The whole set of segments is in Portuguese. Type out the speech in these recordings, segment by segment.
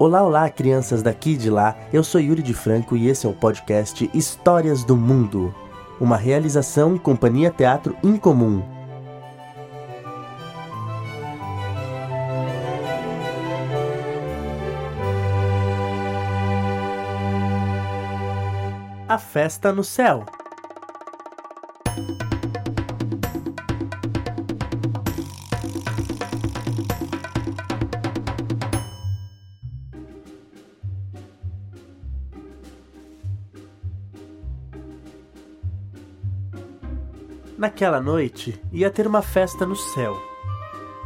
Olá, olá, crianças daqui e de lá. Eu sou Yuri de Franco e esse é o podcast Histórias do Mundo, uma realização Companhia Teatro Incomum. A festa no céu. Naquela noite ia ter uma festa no céu.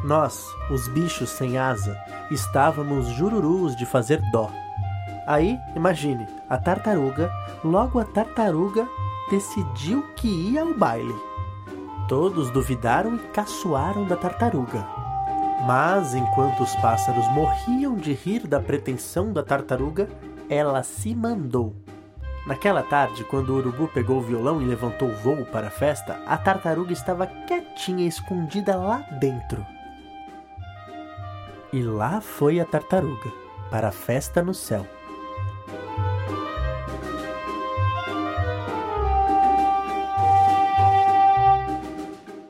Nós, os bichos sem asa, estávamos jururus de fazer dó. Aí, imagine, a tartaruga, logo a tartaruga, decidiu que ia ao baile. Todos duvidaram e caçoaram da tartaruga. Mas enquanto os pássaros morriam de rir da pretensão da tartaruga, ela se mandou. Naquela tarde, quando o urubu pegou o violão e levantou o voo para a festa, a tartaruga estava quietinha, escondida lá dentro. E lá foi a tartaruga, para a festa no céu.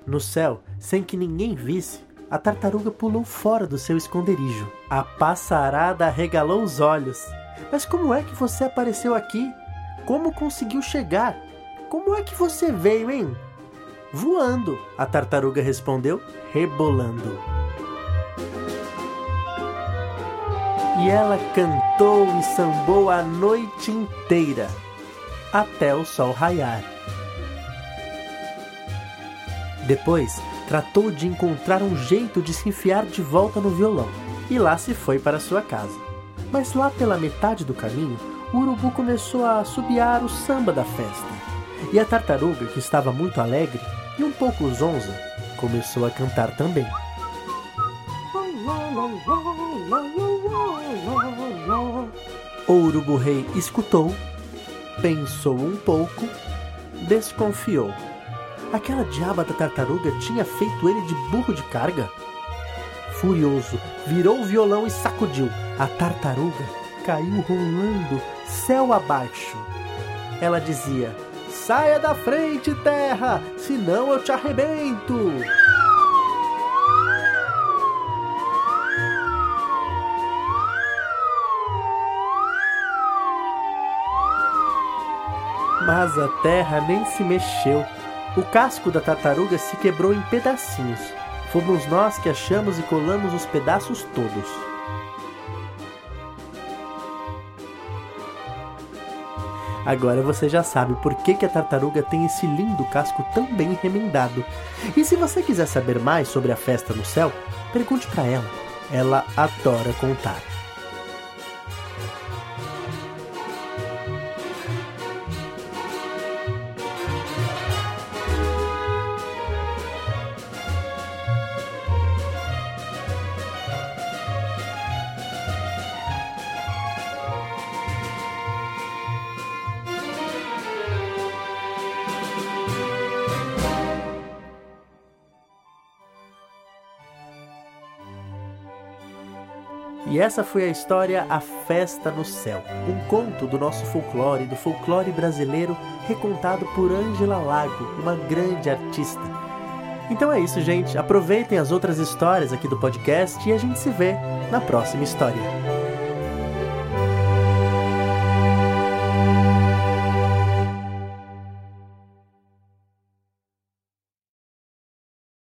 No céu, sem que ninguém visse, a tartaruga pulou fora do seu esconderijo. A passarada regalou os olhos. Mas como é que você apareceu aqui? Como conseguiu chegar? Como é que você veio, hein? Voando, a tartaruga respondeu, rebolando. E ela cantou e sambou a noite inteira, até o sol raiar. Depois, tratou de encontrar um jeito de se enfiar de volta no violão, e lá se foi para sua casa. Mas lá pela metade do caminho, o urubu começou a assobiar o samba da festa. E a tartaruga, que estava muito alegre e um pouco zonza, começou a cantar também. O urubu rei escutou, pensou um pouco, desconfiou. Aquela diaba da tartaruga tinha feito ele de burro de carga? Furioso, virou o violão e sacudiu. A tartaruga caiu rolando céu abaixo. Ela dizia: Saia da frente, terra, senão eu te arrebento. Mas a terra nem se mexeu. O casco da tartaruga se quebrou em pedacinhos. Fomos nós que achamos e colamos os pedaços todos. Agora você já sabe por que, que a tartaruga tem esse lindo casco tão bem remendado. E se você quiser saber mais sobre a festa no céu, pergunte para ela. Ela adora contar. E essa foi a história A Festa no Céu, um conto do nosso folclore, do folclore brasileiro, recontado por Ângela Lago, uma grande artista. Então é isso, gente. Aproveitem as outras histórias aqui do podcast e a gente se vê na próxima história.